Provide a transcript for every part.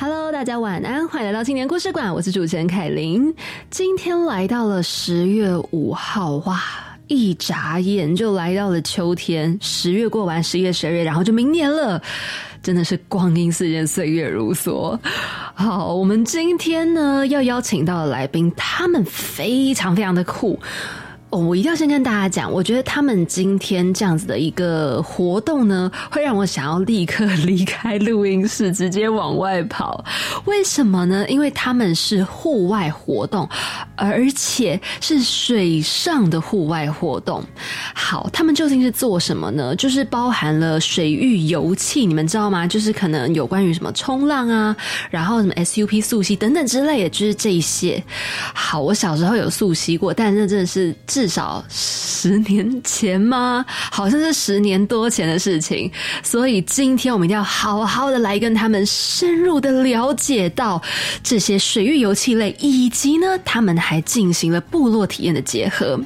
Hello，大家晚安，欢迎来到青年故事馆，我是主持人凯琳。今天来到了十月五号，哇，一眨眼就来到了秋天，十月过完，十月、十二月，然后就明年了，真的是光阴似箭，岁月如梭。好，我们今天呢要邀请到的来宾，他们非常非常的酷。哦，我一定要先跟大家讲，我觉得他们今天这样子的一个活动呢，会让我想要立刻离开录音室，直接往外跑。为什么呢？因为他们是户外活动，而且是水上的户外活动。好，他们究竟是做什么呢？就是包含了水域游憩，你们知道吗？就是可能有关于什么冲浪啊，然后什么 SUP 溯溪等等之类的，就是这些。好，我小时候有溯溪过，但那真的是。至少十年前吗？好像是十年多前的事情。所以今天我们一定要好好的来跟他们深入的了解到这些水域游憩类，以及呢，他们还进行了部落体验的结合。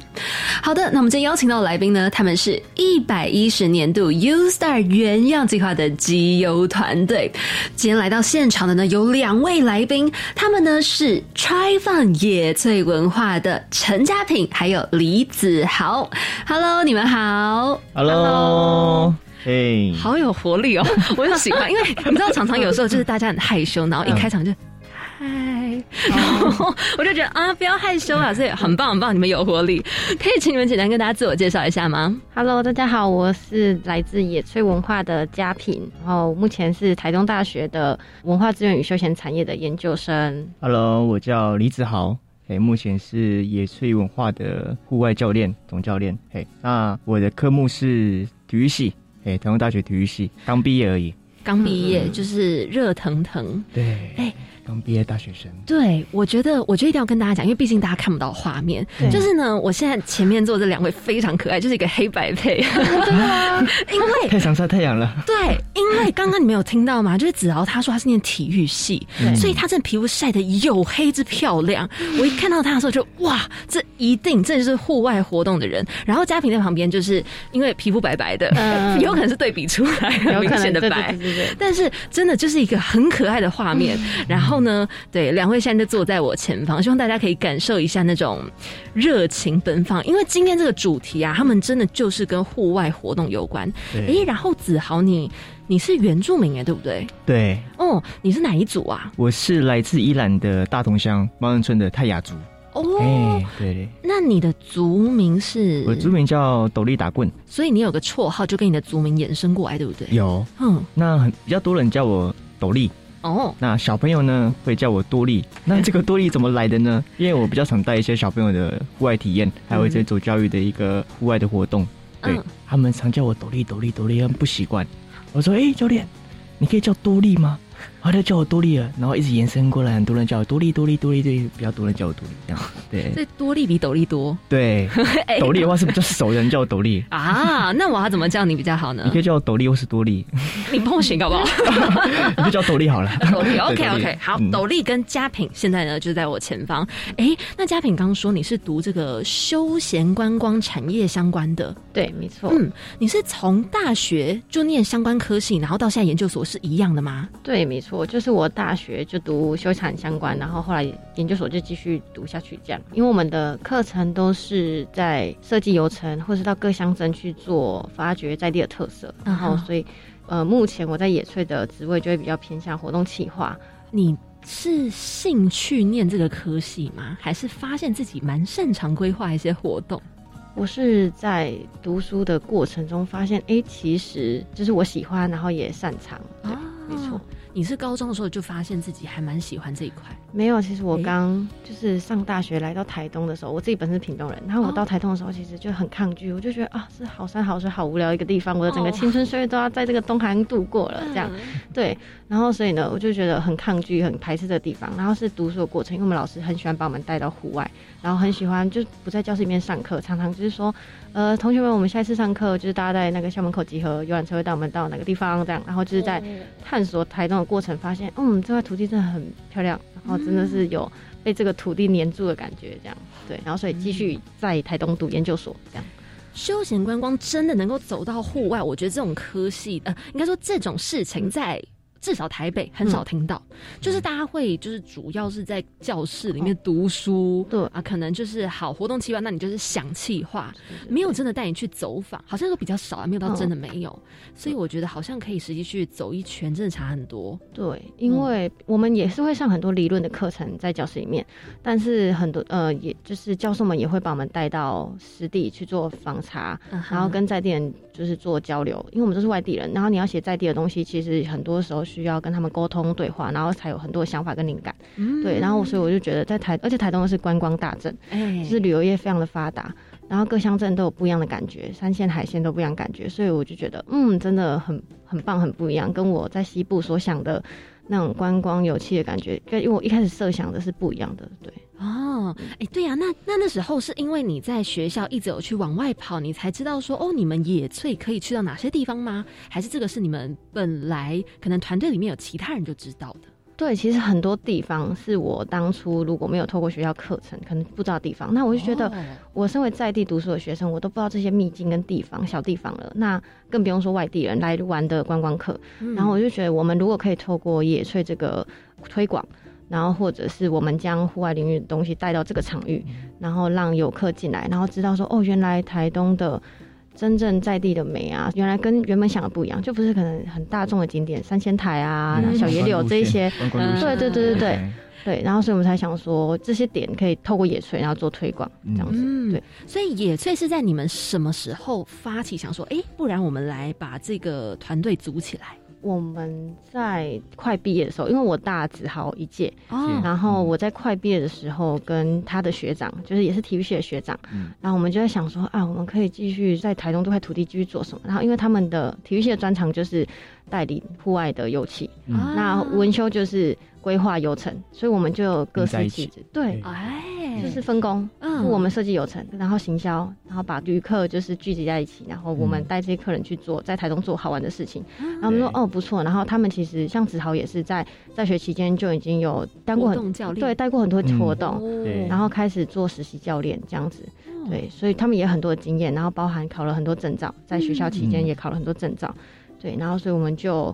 好的，那我们今天邀请到的来宾呢，他们是一百一十年度 U Star 原样计划的集邮团队。今天来到现场的呢，有两位来宾，他们呢是 Try Fun 野翠文化的陈家品，还有李。李子豪，Hello，你们好，Hello，嘿，好有活力哦，我很喜欢，因为你知道，常常有时候就是大家很害羞，然后一开场就嗨，然后我就觉得啊，不要害羞啊，所以很棒很棒，你们有活力，可以请你们简单跟大家自我介绍一下吗？Hello，大家好，我是来自野炊文化的佳品，然后目前是台东大学的文化资源与休闲产业的研究生。Hello，我叫李子豪。哎，目前是野炊文化的户外教练、总教练。嘿，那我的科目是体育系，哎，台湾大学体育系，刚毕业而已。刚毕业就是热腾腾。对。哎。刚毕业大学生，对我觉得，我觉得一定要跟大家讲，因为毕竟大家看不到画面。就是呢，我现在前面坐这两位非常可爱，就是一个黑白配，真的吗？因为太想晒太阳了。对，因为刚刚你们有听到吗？就是子豪他说他是念体育系，所以他这皮肤晒的黝黑之漂亮。我一看到他的时候，就哇，这一定这就是户外活动的人。然后嘉平在旁边，就是因为皮肤白白的，有可能是对比出来明显的白，对对对。但是真的就是一个很可爱的画面，然后。后呢？对，两位现在就坐在我前方，希望大家可以感受一下那种热情奔放。因为今天这个主题啊，他们真的就是跟户外活动有关。哎，然后子豪，你你是原住民哎，对不对？对。哦，你是哪一组啊？我是来自伊兰的大同乡猫人村的泰雅族。哦，对。那你的族名是？我族名叫斗笠打棍，所以你有个绰号，就跟你的族名延伸过来，对不对？有。嗯，那很比较多人叫我斗笠。哦，那小朋友呢会叫我多利。那这个多利怎么来的呢？因为我比较常带一些小朋友的户外体验，还有一些走教育的一个户外的活动。对他们常叫我斗笠斗笠斗笠，他们不习惯。我说：“哎，教练，你可以叫多利吗？”他就叫我多利了，然后一直延伸过来，很多人叫我多利多利多利，对，比较多人叫我多利这样。对，这多利比斗笠多。对，斗笠的话是比较熟人叫我斗笠啊。那我要怎么叫你比较好呢？你可以叫我斗笠或是多利。你帮我选好不好？你就叫斗笠好了。斗笠，OK OK。好，斗笠跟佳品现在呢就在我前方。哎，那佳品刚刚说你是读这个休闲观光产业相关的，对，没错。嗯，你是从大学就念相关科系，然后到现在研究所是一样的吗？对，没错。我就是我大学就读修产相关，然后后来研究所就继续读下去，这样。因为我们的课程都是在设计游程，或是到各乡镇去做发掘在地的特色，然后所以，呃，目前我在野翠的职位就会比较偏向活动企划。你是兴趣念这个科系吗？还是发现自己蛮擅长规划一些活动？我是在读书的过程中发现，哎，其实就是我喜欢，然后也擅长。对没错。你是高中的时候就发现自己还蛮喜欢这一块？没有，其实我刚就是上大学来到台东的时候，我自己本身是屏东人，然后我到台东的时候，其实就很抗拒，我就觉得啊，是好山好水好无聊一个地方，我的整个青春岁月都要在这个东海岸度过了，这样对。然后所以呢，我就觉得很抗拒、很排斥这个地方。然后是读书的过程，因为我们老师很喜欢把我们带到户外，然后很喜欢就不在教室里面上课，常常就是说，呃，同学们，我们下一次上课就是大家在那个校门口集合，游览车会带我们到哪个地方，这样，然后就是在探索台东的过程，发现，嗯，这块土地真的很漂亮，然后真的是有被这个土地黏住的感觉，这样，对，然后所以继续在台东读研究所，这样。休闲观光真的能够走到户外，我觉得这种科系，呃，应该说这种事情在。至少台北很少听到，就是大家会就是主要是在教室里面读书，对。啊，可能就是好活动计划，那你就是想气划，没有真的带你去走访，好像都比较少啊，没有到真的没有，所以我觉得好像可以实际去走一圈，真的差很多。对，因为我们也是会上很多理论的课程在教室里面，但是很多呃，也就是教授们也会把我们带到实地去做访查，然后跟在地人就是做交流，因为我们都是外地人，然后你要写在地的东西，其实很多时候。需要跟他们沟通对话，然后才有很多想法跟灵感。嗯对，然后所以我就觉得在台，而且台东是观光大镇，就是旅游业非常的发达，然后各乡镇都有不一样的感觉，山线海鲜都不一样感觉，所以我就觉得嗯，真的很很棒，很不一样，跟我在西部所想的那种观光有气的感觉，跟因为我一开始设想的是不一样的。对，哦，哎，对呀，那那那时候是因为你在学校一直有去往外跑，你才知道说哦，你们野炊可以去到哪些地方吗？还是这个是你们本来可能团队里面有其他人就知道的？对，其实很多地方是我当初如果没有透过学校课程，可能不知道地方。那我就觉得，我身为在地读书的学生，我都不知道这些秘境跟地方、小地方了。那更不用说外地人来玩的观光客。然后我就觉得，我们如果可以透过野炊这个推广。然后，或者是我们将户外领域的东西带到这个场域，然后让游客进来，然后知道说，哦，原来台东的真正在地的美啊，原来跟原本想的不一样，就不是可能很大众的景点，三仙台啊、小野柳这一些，对对对对对。对。然后，所以我们才想说，这些点可以透过野炊，然后做推广，这样子。对，所以野炊是在你们什么时候发起想说，哎，不然我们来把这个团队组起来？我们在快毕业的时候，因为我大子豪一届，然后我在快毕业的时候，跟他的学长，就是也是体育系的学长，然后我们就在想说啊，我们可以继续在台东这块土地继续做什么？然后因为他们的体育系的专长就是带领户外的游憩，那文修就是规划游程，所以我们就有各司其职，对，哎。就是分工，嗯，我们设计流程，然后行销，然后把旅客就是聚集在一起，然后我们带这些客人去做在台中做好玩的事情。然后我们说哦不错，然后他们其实像子豪也是在在学期间就已经有当过很多教练。对带过很多活动，然后开始做实习教练这样子，对，所以他们也很多的经验，然后包含考了很多证照，在学校期间也考了很多证照，对，然后所以我们就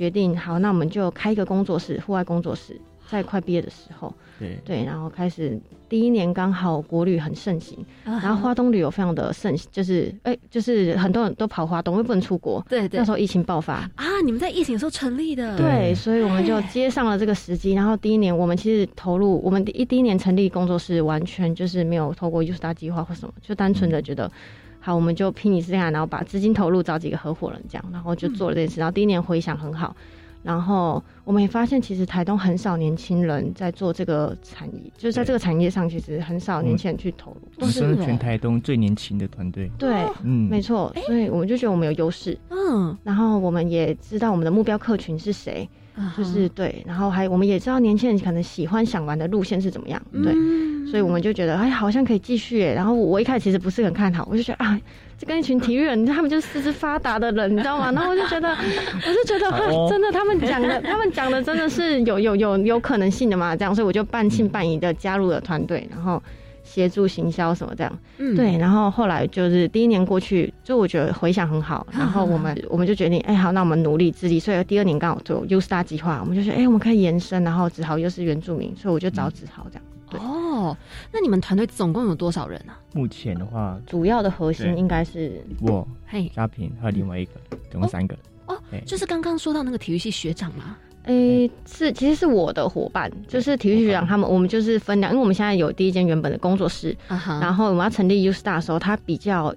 决定好，那我们就开一个工作室，户外工作室。在快毕业的时候，对。对，然后开始第一年刚好国旅很盛行，然后花东旅游非常的盛行，就是哎，就是很多人都跑花东，又不能出国，对对，那时候疫情爆发啊，你们在疫情的时候成立的，对，所以我们就接上了这个时机，然后第一年我们其实投入，我们第一第一年成立工作室，完全就是没有透过 U 大计划或什么，就单纯的觉得好，我们就拼一试看，然后把资金投入，找几个合伙人这样，然后就做了这件事，然后第一年回想很好。然后我们也发现，其实台东很少年轻人在做这个产业，就是在这个产业上，其实很少年轻人去投入。都是全台东最年轻的团队。对，嗯，没错。所以我们就觉得我们有优势。嗯。然后我们也知道我们的目标客群是谁，就是对。然后还我们也知道年轻人可能喜欢想玩的路线是怎么样，对。所以我们就觉得，哎，好像可以继续。然后我一开始其实不是很看好，我就觉得啊。就跟一群体育人，他们就是四肢发达的人，你知道吗？然后我就觉得，我就觉得，真的，他们讲的，他们讲的真的是有有有有可能性的嘛？这样，所以我就半信半疑的加入了团队，然后协助行销什么这样。嗯，对。然后后来就是第一年过去，就我觉得回想很好。然后我们 我们就决定，哎，好，那我们努力自己。所以第二年刚好做 U Star 计划，我们就说，哎，我们可以延伸。然后子豪又是原住民，所以我就找子豪这样。哦，那你们团队总共有多少人呢？目前的话，主要的核心应该是我、嘿、嘉平还有另外一个，总共三个。哦，就是刚刚说到那个体育系学长吗？诶，是，其实是我的伙伴，就是体育学长他们，我们就是分两，因为我们现在有第一间原本的工作室，然后我们要成立 U Star 的时候，他比较。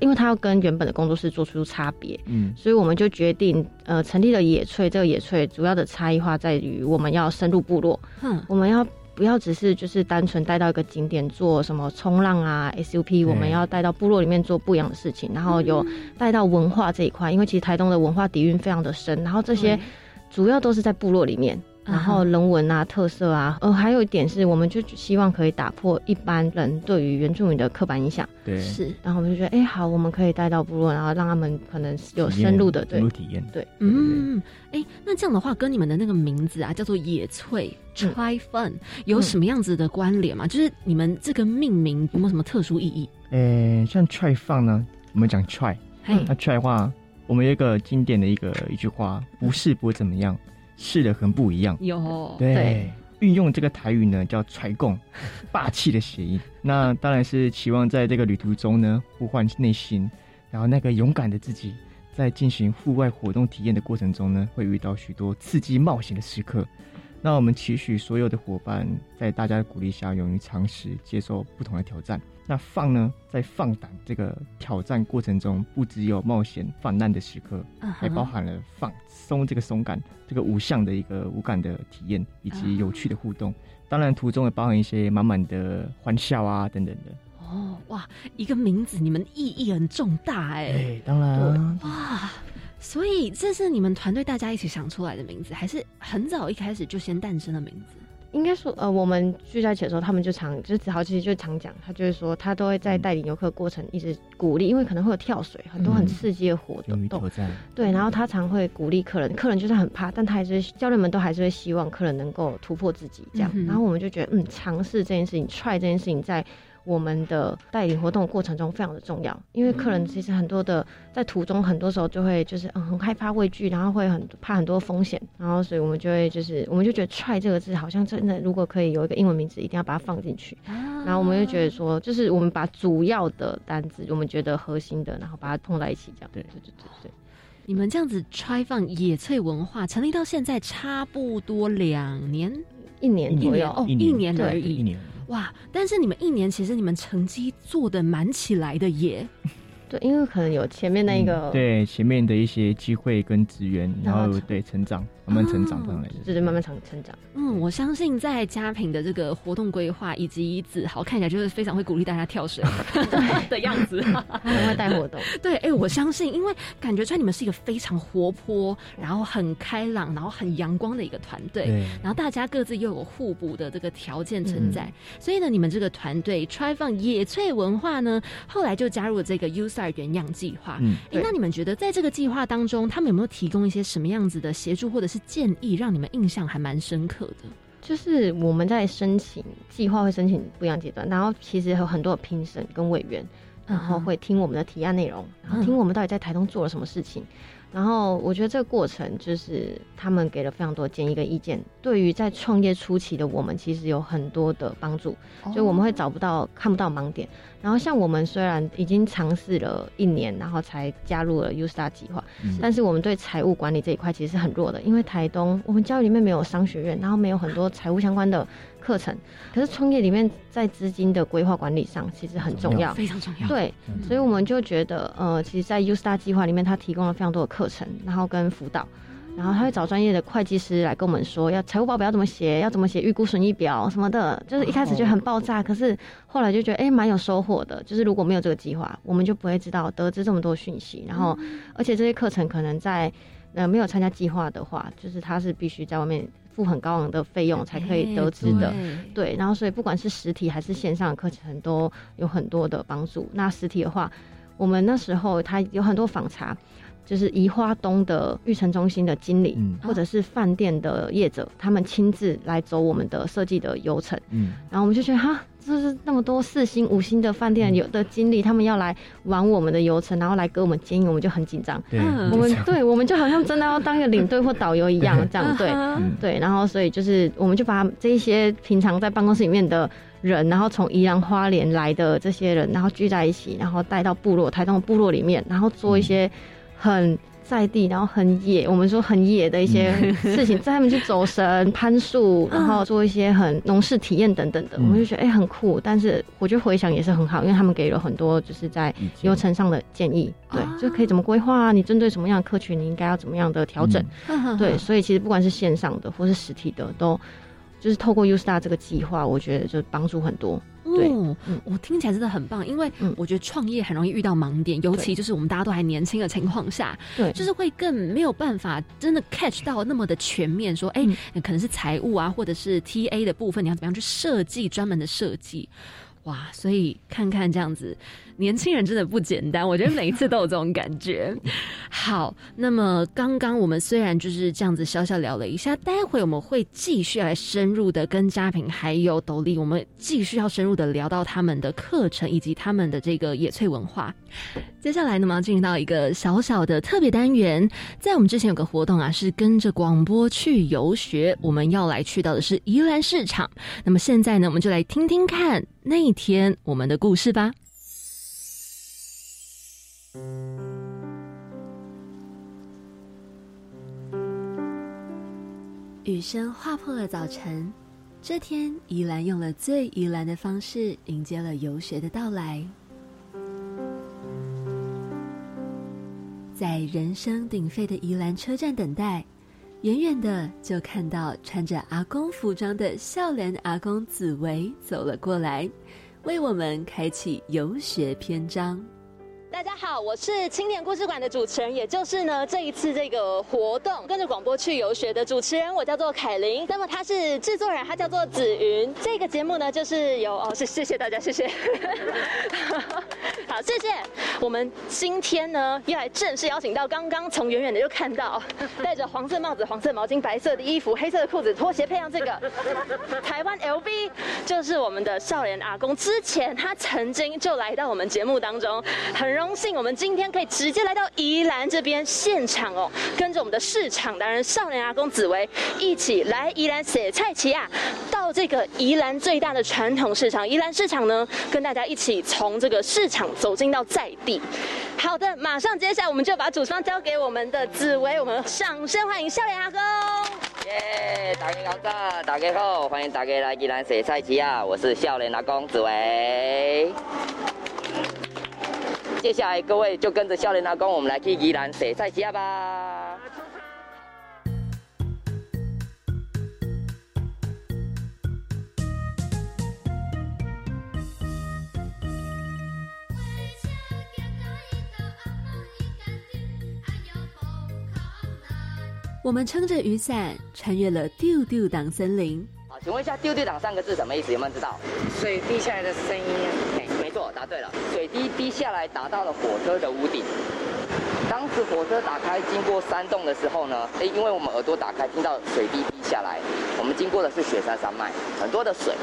因为他要跟原本的工作室做出差别，嗯，所以我们就决定，呃，成立了野翠。这个野翠主要的差异化在于，我们要深入部落，嗯，我们要不要只是就是单纯带到一个景点做什么冲浪啊 SUP，我们要带到部落里面做不一样的事情，然后有带到文化这一块，因为其实台东的文化底蕴非常的深，然后这些主要都是在部落里面。然后人文啊、特色啊，呃，还有一点是，我们就希望可以打破一般人对于原住民的刻板印象。对，是。然后我们就觉得，哎，好，我们可以带到部落，然后让他们可能有深入的深入体验。对，嗯，哎，那这样的话，跟你们的那个名字啊，叫做野翠 Try Fun，有什么样子的关联吗？就是你们这个命名有没有什么特殊意义？呃，像 Try Fun 呢，我们讲 Try，那 Try 的话，我们有一个经典的一个一句话，不是不怎么样。是的很不一样，有对运用这个台语呢，叫“揣共”，霸气的谐音。那当然是期望在这个旅途中呢，呼唤内心，然后那个勇敢的自己，在进行户外活动体验的过程中呢，会遇到许多刺激冒险的时刻。那我们期许所有的伙伴，在大家的鼓励下，勇于尝试，接受不同的挑战。那放呢，在放胆这个挑战过程中，不只有冒险泛滥的时刻，还包含了放松这个松感，这个无相的一个无感的体验，以及有趣的互动。当然，途中也包含一些满满的欢笑啊等等的。哦，哇，一个名字，你们意义很重大哎。对，当然。哇，所以这是你们团队大家一起想出来的名字，还是很早一开始就先诞生的名字？应该说，呃，我们聚在一起的时候，他们就常，就是子豪其实就常讲，他就是说，他都会在带领游客过程一直鼓励，因为可能会有跳水，很多很刺激的活动，对，然后他常会鼓励客人，客人就是很怕，但他还是教练们都还是会希望客人能够突破自己这样，然后我们就觉得，嗯，尝试这件事情，try 这件事情在。我们的代理活动过程中非常的重要，因为客人其实很多的在途中很多时候就会就是嗯很害怕畏惧，然后会很怕很多风险，然后所以我们就会就是我们就觉得 try 这个字好像真的如果可以有一个英文名字，一定要把它放进去。然后我们就觉得说，就是我们把主要的单子，我们觉得核心的，然后把它碰在一起，这样。对对对对对。你们这样子 try 放野翠文化成立到现在差不多两年，一年左右哦，一年而已，一年。哇！但是你们一年其实你们成绩做的蛮起来的耶。对，因为可能有前面那一个对前面的一些机会跟资源，然后对成长。慢慢成长上来的，就是慢慢成成长。嗯，我相信在嘉平的这个活动规划以及子豪看起来就是非常会鼓励大家跳水 的样子，很会带活动。对，哎，我相信，因为感觉出来你们是一个非常活泼，然后很开朗，然后很阳光的一个团队。然后大家各自又有互补的这个条件存在，所以呢，你们这个团队 Try 放野翠文化呢，后来就加入了这个 U 在原样计划。嗯，哎，那你们觉得在这个计划当中，他们有没有提供一些什么样子的协助，或者是？是建议让你们印象还蛮深刻的，就是我们在申请计划会申请不一样阶段，然后其实有很多的评审跟委员，然后会听我们的提案内容，然后听我们到底在台东做了什么事情。然后我觉得这个过程就是他们给了非常多建议跟意见，对于在创业初期的我们其实有很多的帮助，所以我们会找不到看不到盲点。然后像我们虽然已经尝试了一年，然后才加入了 U Star 计划，但是我们对财务管理这一块其实是很弱的，因为台东我们教育里面没有商学院，然后没有很多财务相关的。课程，可是创业里面在资金的规划管理上其实很重要，非常重要。对，所以我们就觉得，呃，其实，在 U Star 计划里面，他提供了非常多的课程，然后跟辅导，然后他会找专业的会计师来跟我们说，要财务报表要怎么写，要怎么写预估损益表什么的。就是一开始就很爆炸，可是后来就觉得，哎，蛮有收获的。就是如果没有这个计划，我们就不会知道得知这么多讯息。然后，而且这些课程可能在呃没有参加计划的话，就是他是必须在外面。付很高昂的费用才可以得知的，对，然后所以不管是实体还是线上的课程都有很多的帮助。那实体的话，我们那时候他有很多访查，就是宜花东的育成中心的经理，或者是饭店的业者，他们亲自来走我们的设计的流程，嗯，然后我们就觉得哈。就是那么多四星、五星的饭店有的经理，他们要来玩我们的流程，然后来给我们建议，我们就很紧张。我们对，我们就好像真的要当一个领队或导游一样，这样对对。然后，所以就是我们就把这一些平常在办公室里面的人，然后从宜兰花莲来的这些人，然后聚在一起，然后带到部落台东部落里面，然后做一些很在地，然后很野，我们说很野的一些事情，带他们去走神、攀树，然后做一些很农事体验等等的，我们就觉得哎很酷。但是我觉得回想也是很好，因为他们给了很多就是在流程上的建议，对，就可以怎么规划啊，你针对什么样的客群，你应该要怎么样的调整，对，所以其实不管是线上的或是实体的，都就是透过 Ustar 这个计划，我觉得就帮助很多。对，我听起来真的很棒，因为我觉得创业很容易遇到盲点，尤其就是我们大家都还年轻的情况下，对，就是会更没有办法真的 catch 到那么的全面，说，哎，可能是财务啊，或者是 TA 的部分，你要怎么样去设计专门的设计。哇，所以看看这样子，年轻人真的不简单。我觉得每一次都有这种感觉。好，那么刚刚我们虽然就是这样子小小聊了一下，待会我们会继续来深入的跟嘉平还有斗笠，我们继续要深入的聊到他们的课程以及他们的这个野翠文化。接下来呢，我们要进入到一个小小的特别单元，在我们之前有个活动啊，是跟着广播去游学，我们要来去到的是宜兰市场。那么现在呢，我们就来听听看。那一天，我们的故事吧。雨声划破了早晨，这天，宜兰用了最宜兰的方式迎接了游学的到来。在人声鼎沸的宜兰车站等待，远远的就看到穿着阿公服装的笑脸阿公紫薇走了过来，为我们开启游学篇章。大家好，我是青年故事馆的主持人，也就是呢这一次这个活动跟着广播去游学的主持人，我叫做凯琳。那么他是制作人，他叫做紫云。这个节目呢就是有哦，是 谢谢大家，谢谢。好，谢谢。我们今天呢要来正式邀请到刚刚从远远的就看到戴着黄色帽子、黄色毛巾、白色的衣服、黑色的裤子、拖鞋，配上这个台湾 LV，就是我们的少年阿公。之前他曾经就来到我们节目当中，很荣。荣幸，我们今天可以直接来到宜兰这边现场哦，跟着我们的市场达人少年阿公紫薇一起来宜兰写菜奇啊，到这个宜兰最大的传统市场宜兰市场呢，跟大家一起从这个市场走进到在地。好的，马上接下来我们就把主商交给我们的紫薇，我们掌声欢迎少年阿公。耶，大家好，大家好，欢迎大家来宜兰写菜奇啊，我是少年阿公紫薇。接下来，各位就跟着笑脸阿公，我们来去宜兰洗菜家吧。我们撑着雨伞，穿越了丢丢党森林。好，请问一下，丢丢党三个字什么意思？有没有知道？水滴下来的声音。对了。水滴滴下来，打到了火车的屋顶。当时火车打开经过山洞的时候呢，哎，因为我们耳朵打开，听到水滴滴下来。我们经过的是雪山山脉，很多的水。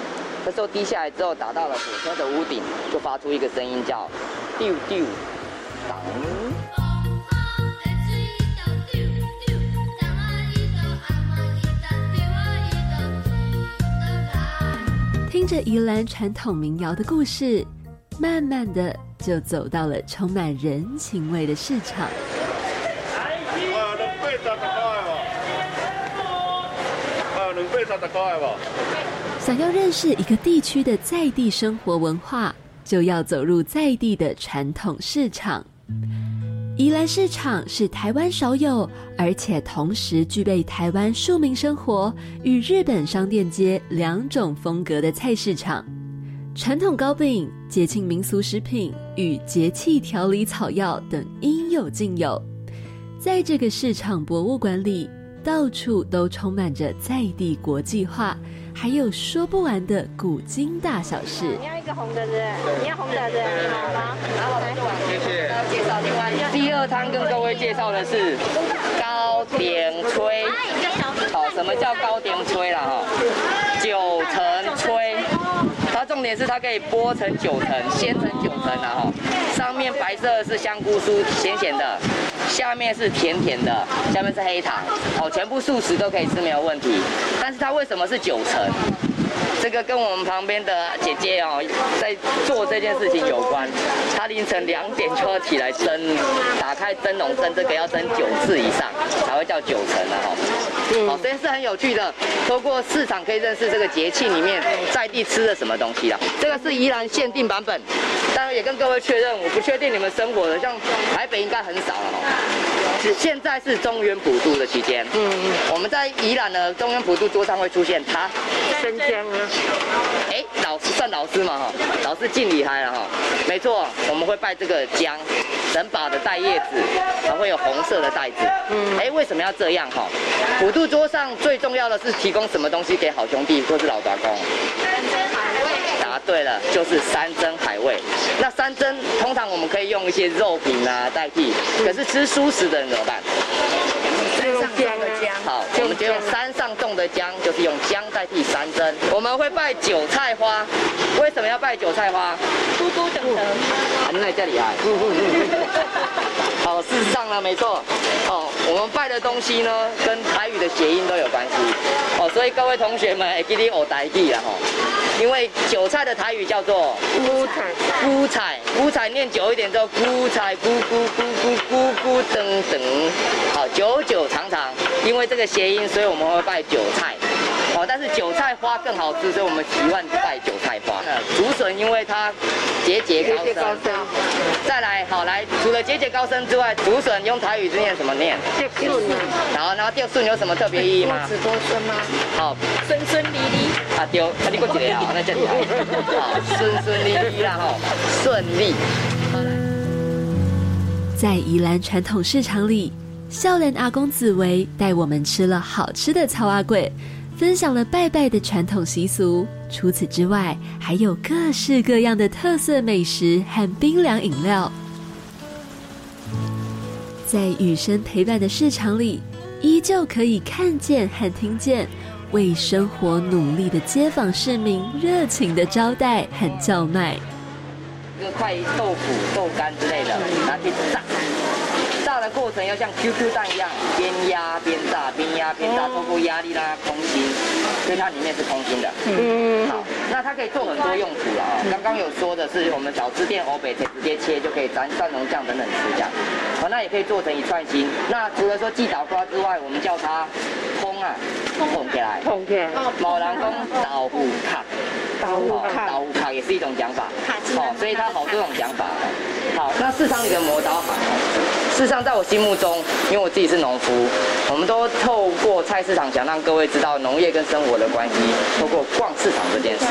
这时候滴下来之后，打到了火车的屋顶，就发出一个声音叫“丢丢当”。听着宜兰传统民谣的故事。慢慢的就走到了充满人情味的市场。想要认识一个地区的在地生活文化，就要走入在地的传统市场。宜兰市场是台湾少有，而且同时具备台湾庶民生活与日本商店街两种风格的菜市场。传统糕饼、节庆民俗食品与节气调理草药等应有尽有，在这个市场博物馆里，到处都充满着在地国际化，还有说不完的古今大小事。你要一个红的是？你要红的是？你好吗？好，谢谢。介绍另外第二摊跟各位介绍的是糕点炊。好，什么叫糕点炊了哈？九层重点是它可以剥成九层，鲜成九层然后上面白色是香菇酥，咸咸的，下面是甜甜的，下面是黑糖，哦，全部素食都可以吃没有问题。但是它为什么是九层？这个跟我们旁边的姐姐哦，在做这件事情有关。她凌晨两点就要起来蒸，打开蒸笼蒸，这个要蒸九次以上才会叫九层了哈。好，这件事很有趣的，透过市场可以认识这个节气里面在地吃的什么东西啦。这个是宜兰限定版本，当然也跟各位确认，我不确定你们生活的，像台北应该很少了哈。现在是中原普渡的期间，嗯，我们在宜兰的中原普渡桌上会出现它。生姜啊，哎，老师算老师嘛哈，老师尽厉害了哈，没错，我们会拜这个姜，整把的带叶子，还会有红色的袋子，嗯，哎，为什么要这样哈？普渡桌上最重要的是提供什么东西给好兄弟或是老杂公？对了，就是山珍海味。那山珍通常我们可以用一些肉品啊代替，可是吃素食的人怎么办？山上种的姜，好，我们就用山上种的姜，就是用姜代替山珍。我们会拜韭菜花，要拜韭菜花？嘟嘟等等，还能在这里啊？好，事实上呢，没错。哦，我们拜的东西呢，跟台语的谐音都有关系。哦，所以各位同学们，给你学台语了哈。因为韭菜的台语叫做菇菜，菇菜，菇菜念久一点之后，菇菜，咕咕咕咕咕咕等等。好，久久长长，因为这个谐音，所以我们会拜韭菜。哦，但是韭菜花更好吃，所以我们习惯拜韭菜花。竹笋因为它节节高升。再来，好来，除了节节高升之外，竹笋用台语是念什么念？顺啊。然后，然后钓笋有什么特别意义吗？子多孙吗？好，顺顺利利。啊丢，啊你过几年啊？那这里好，顺顺利利啦哈，顺利。在宜兰传统市场里，笑脸阿公紫薇带我们吃了好吃的草阿贵。分享了拜拜的传统习俗，除此之外，还有各式各样的特色美食和冰凉饮料。在雨声陪伴的市场里，依旧可以看见和听见为生活努力的街坊市民热情的招待和叫卖。一个块豆腐、豆干之类的，拿去炸。炸的过程要像 QQ 蛋一样，边压边炸，边压边炸，透过压力让它空心，所以它里面是空心的。嗯，好，那它可以做很多用途了啊。刚刚有说的是我们小吃店欧北可以直接切就可以沾蒜蓉酱等等吃这样。好，那也可以做成一串心。那除了说寄倒瓜之外，我们叫它烘啊，烘起来，烘起来。某人讲豆腐卡，豆腐卡，豆腐卡也是一种讲法。好，所以它好多种讲法。好，那市场里的磨刀行，事实上在我心目中，因为我自己是农夫，我们都透过菜市场想让各位知道农业跟生活的关系，透过逛市场这件事。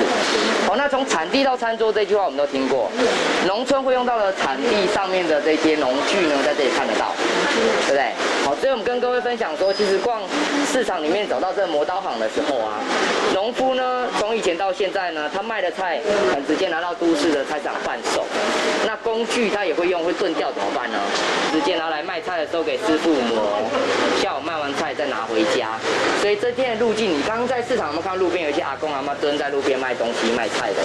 哦，那从产地到餐桌这句话我们都听过，农村会用到的产地上面的这些农具呢，在这里看得到，对不对？所以我们跟各位分享说，其实逛市场里面找到这个磨刀行的时候啊，农夫呢从以前到现在呢，他卖的菜很直接拿到都市的菜场贩售，那工具他也会用，会钝掉怎么办呢？直接拿来卖菜的时候给师傅磨，下午卖完菜再拿回家。所以这天的路径，你刚刚在市场有没有看到路边有一些阿公阿妈蹲在路边卖东西卖菜的？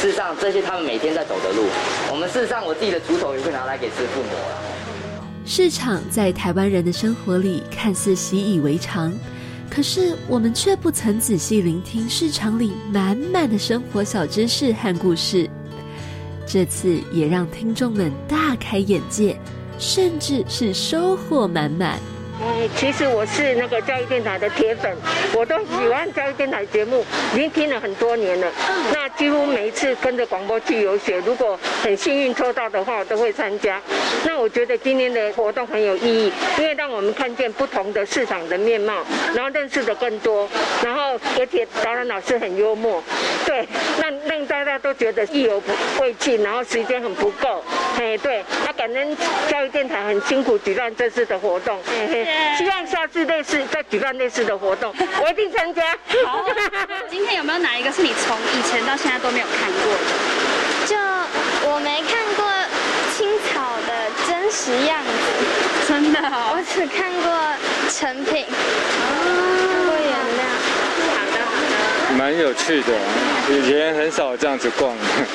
事实上，这些他们每天在走的路，我们事实上我自己的锄头也会拿来给师傅磨了。市场在台湾人的生活里看似习以为常，可是我们却不曾仔细聆听市场里满满的生活小知识和故事。这次也让听众们大开眼界，甚至是收获满满。哎，其实我是那个教育电台的铁粉，我都喜欢教育电台节目，已经听了很多年了。那几乎每一次跟着广播剧游学，如果很幸运抽到的话，我都会参加。那我觉得今天的活动很有意义，因为让我们看见不同的市场的面貌，然后认识的更多。然后而且导览老师很幽默，对，让让大家都觉得意犹未尽，然后时间很不够。哎，对，那感恩教育电台很辛苦举办这次的活动。嘿嘿。希望下次类似再举办类似的活动，我一定参加。好，今天有没有哪一个是你从以前到现在都没有看过的？就我没看过青草的真实样子，真的，我只看过成品，看过原料。好的，好的。蛮有趣的，以前很少这样子逛。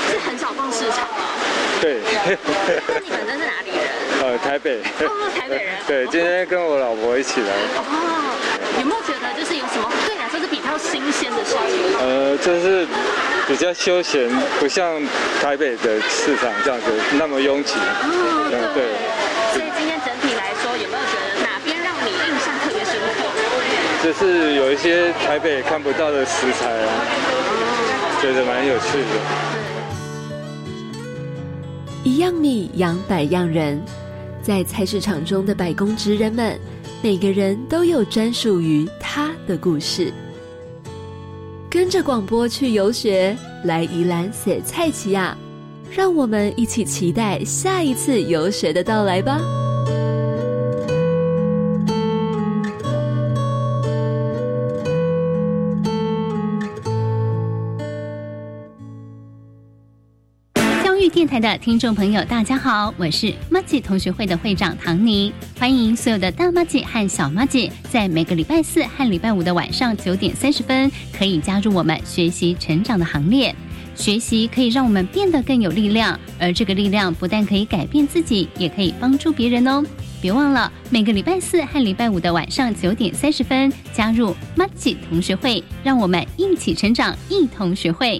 是很少逛市场吗？对。那你本身是哪里人？呃，台北。哦，台北人。对，今天跟我老婆一起来。哦，有没有觉得就是有什么对你来说是比较新鲜的事情？呃，就是比较休闲，不像台北的市场这样子那么拥挤。嗯，对。所以今天整体来说，有没有觉得哪边让你印象特别深刻？就是有一些台北看不到的食材啊，觉得蛮有趣的。一样米养百样人，在菜市场中的百工职人们，每个人都有专属于他的故事。跟着广播去游学，来宜兰写菜奇亚，让我们一起期待下一次游学的到来吧。电台的听众朋友，大家好，我是马吉同学会的会长唐妮，欢迎所有的大马吉和小马吉，在每个礼拜四和礼拜五的晚上九点三十分，可以加入我们学习成长的行列。学习可以让我们变得更有力量，而这个力量不但可以改变自己，也可以帮助别人哦。别忘了每个礼拜四和礼拜五的晚上九点三十分，加入 Maggie 同学会，让我们一起成长，一同学会。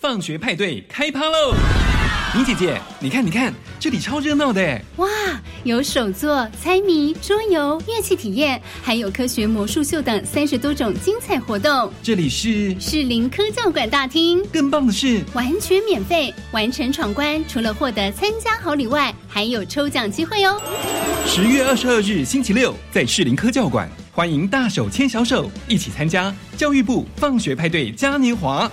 放学派对开趴喽！米姐姐，你看，你看，这里超热闹的！哇，有手作、猜谜、桌游、乐器体验，还有科学魔术秀等三十多种精彩活动。这里是士林科教馆大厅。更棒的是，完全免费，完成闯关，除了获得参加好礼外，还有抽奖机会哦！十月二十二日星期六，在士林科教馆，欢迎大手牵小手，一起参加教育部放学派对嘉年华。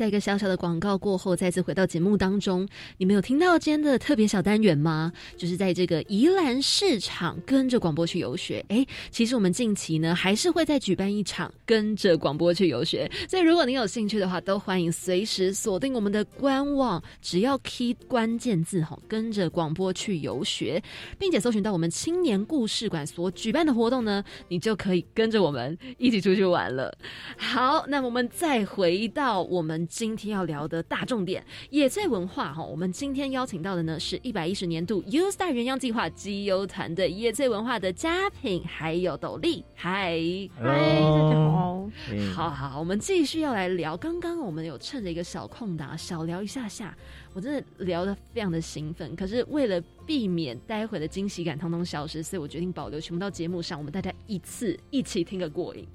在一个小小的广告过后，再次回到节目当中。你们有听到今天的特别小单元吗？就是在这个宜兰市场跟着广播去游学。哎，其实我们近期呢还是会再举办一场跟着广播去游学。所以如果您有兴趣的话，都欢迎随时锁定我们的官网，只要 key 关键字哈，跟着广播去游学，并且搜寻到我们青年故事馆所举办的活动呢，你就可以跟着我们一起出去玩了。好，那我们再回到我们。今天要聊的大重点野菜文化哈，我们今天邀请到的呢是一百一十年度 U Star 原样计划基优团队野菜文化的嘉品，还有斗笠。嗨，嗨，大家好，好好，我们继续要来聊。刚刚我们有趁着一个小空档，小聊一下下。我真的聊得非常的兴奋，可是为了避免待会的惊喜感通通消失，所以我决定保留全部到节目上，我们大家一次一起听个过瘾。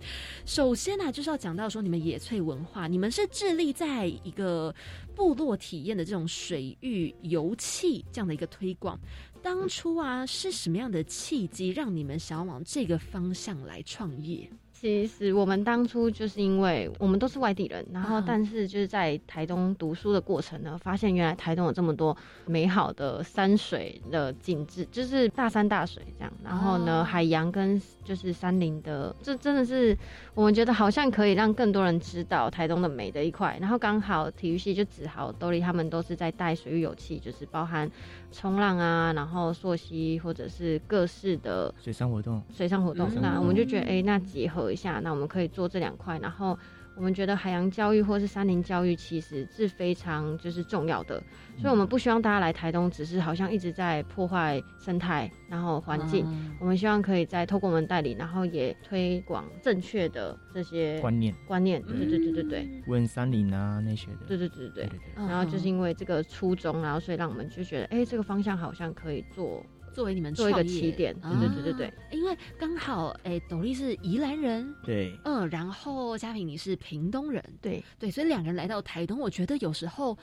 首先呢，就是要讲到说你们野翠文化，你们是致力在一个部落体验的这种水域油气这样的一个推广。当初啊，是什么样的契机让你们想要往这个方向来创业？其实我们当初就是因为我们都是外地人，然后但是就是在台东读书的过程呢，发现原来台东有这么多美好的山水的景致，就是大山大水这样，然后呢海洋跟就是山林的，这真的是我们觉得好像可以让更多人知道台东的美的一块。然后刚好体育系就子豪、兜里他们都是在带水域有气，就是包含冲浪啊，然后溯溪或者是各式的水上活动，水上活动，那我们就觉得哎，那结合。一下，那我们可以做这两块，然后我们觉得海洋教育或是山林教育其实是非常就是重要的，所以我们不希望大家来台东只是好像一直在破坏生态，然后环境。我们希望可以在透过我们代理，然后也推广正确的这些观念观念。对对对对对，问山林啊那些的。对对对对对。然后就是因为这个初衷，然后所以让我们就觉得，哎，这个方向好像可以做。作为你们做一个起点，对对对对对，因为刚好哎，斗笠是宜兰人，对，嗯，然后嘉平你是屏东人，对。对，所以两人来到台东，我觉得有时候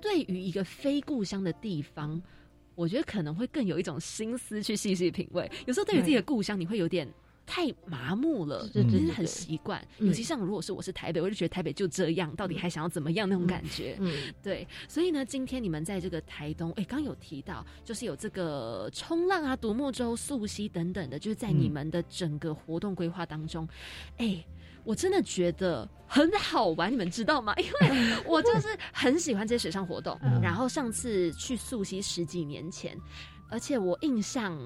对于一个非故乡的地方，我觉得可能会更有一种心思去细细品味。有时候对于自己的故乡，你会有点。太麻木了，就是很习惯。尤其像如果是我是台北，我就觉得台北就这样，到底还想要怎么样那种感觉。嗯，对。所以呢，今天你们在这个台东，哎，刚有提到，就是有这个冲浪啊、独木舟、溯溪等等的，就是在你们的整个活动规划当中，哎，我真的觉得很好玩，你们知道吗？因为我就是很喜欢这些水上活动。然后上次去溯溪十几年前，而且我印象。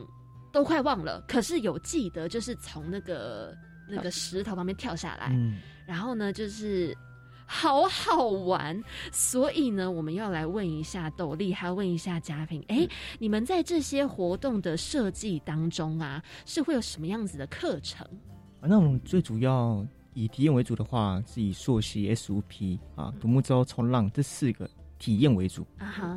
都快忘了，可是有记得，就是从那个那个石头旁边跳下来，然后呢，就是好好玩。所以呢，我们要来问一下斗笠，还要问一下嘉平，哎，你们在这些活动的设计当中啊，是会有什么样子的课程？啊，那我们最主要以体验为主的话，是以溯溪、SUP 啊、独木舟、冲浪这四个。体验为主，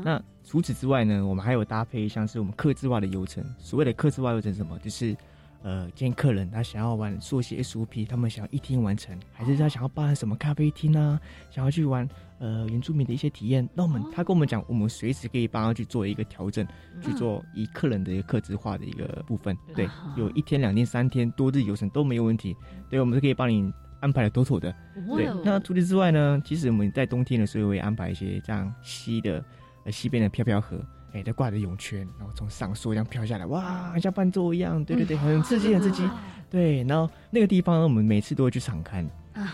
那除此之外呢，我们还有搭配像是我们客制化的流程。所谓的客制化流程什么？就是呃，今天客人他想要玩缩写 SUP，他们想要一天完成，还是他想要办什么咖啡厅啊？想要去玩呃原住民的一些体验？那我们他跟我们讲，我们随时可以帮他去做一个调整，去做以客人的一个客制化的一个部分。对，有一天、两天、三天、多日游程都没有问题。对，我们是可以帮你。安排的妥妥的，对。那除此之外呢？其实我们在冬天的时候会安排一些这样西的，呃，溪边的飘飘河，哎，它挂着泳圈，然后从上溯这样飘下来，哇，像伴奏一样，对对对，很刺激，很刺激。对，然后那个地方呢我们每次都会去常看，